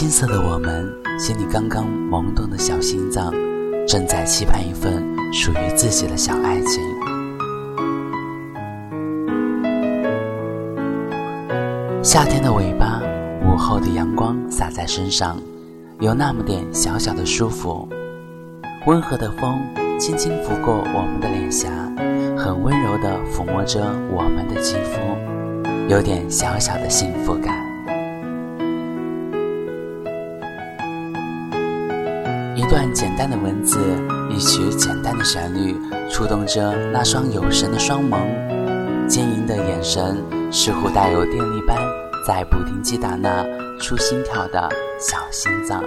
青涩的我们，心里刚刚萌动的小心脏，正在期盼一份属于自己的小爱情。夏天的尾巴，午后的阳光洒在身上，有那么点小小的舒服。温和的风轻轻拂过我们的脸颊，很温柔地抚摸着我们的肌肤，有点小小的幸福感。简单的文字，一曲简单的旋律，触动着那双有神的双眸，晶莹的眼神，似乎带有电力般，在不停击打那出心跳的小心脏。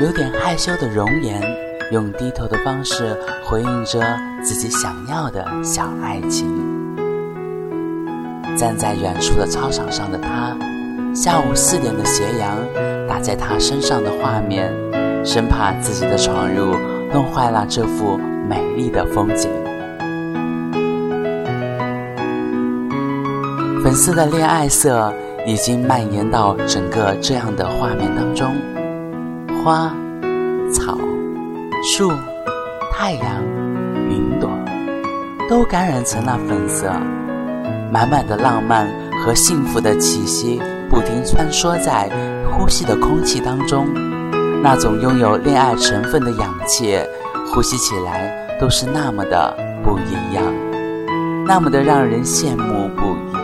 有点害羞的容颜，用低头的方式回应着自己想要的小爱情。站在远处的操场上的他，下午四点的斜阳打在他身上的画面。生怕自己的闯入弄坏了这幅美丽的风景。粉色的恋爱色已经蔓延到整个这样的画面当中，花、草、树、太阳、云朵，都感染成了粉色，满满的浪漫和幸福的气息不停穿梭在呼吸的空气当中。那种拥有恋爱成分的氧气，呼吸起来都是那么的不一样，那么的让人羡慕不已。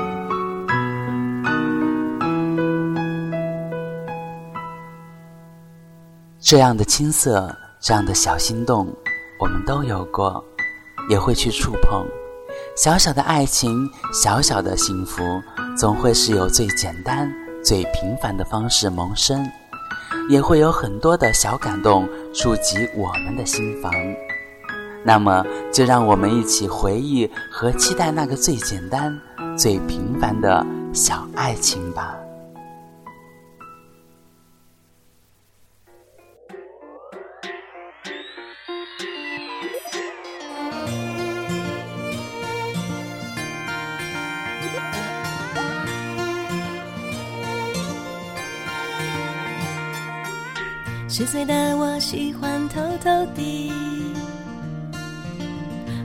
这样的青涩，这样的小心动，我们都有过，也会去触碰。小小的爱情，小小的幸福，总会是有最简单、最平凡的方式萌生。也会有很多的小感动触及我们的心房，那么就让我们一起回忆和期待那个最简单、最平凡的小爱情吧。十岁的我喜欢偷偷地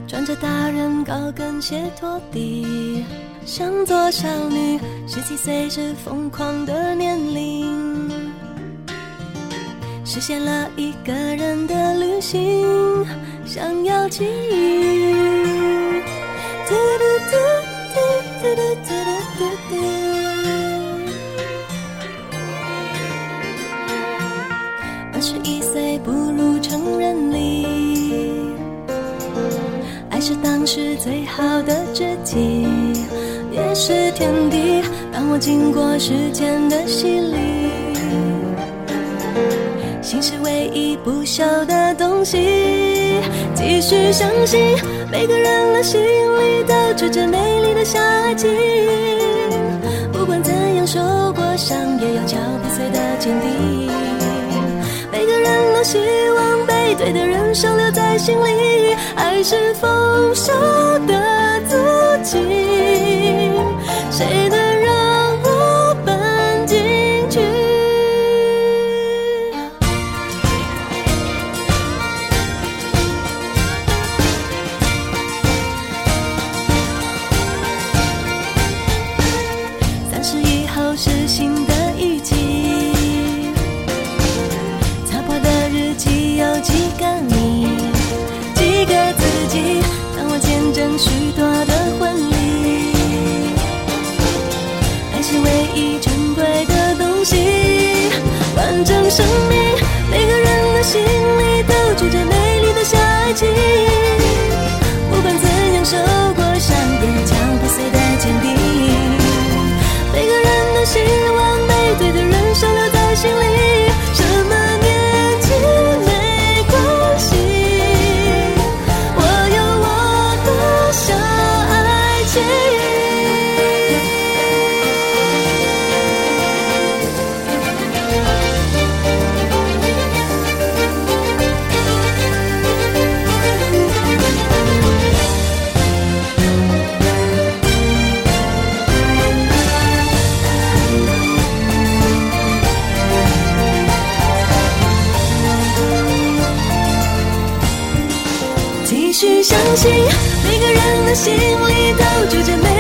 穿着大人高跟鞋拖地，想做少女。十七岁是疯狂的年龄，实现了一个人的旅行，想要奇遇。嘟嘟嘟嘟嘟嘟嘟嘟嘟。爱是当时最好的知己，也是天敌。当我经过时间的洗礼，心是唯一不朽的东西。继续相信，每个人的心里都住着美丽的小爱情。不管怎样受过伤，也要脚不碎的坚定。每个人都希望被想留在心里，爱是丰收的足迹，谁？许多的婚礼，爱是唯一珍贵的东西。完整生命，每个人的心里都住着美丽的小爱情。不管怎样受过伤，坚强破碎的坚定。每个人都希望被对的人收留在心里。相信每个人的心里都住着美。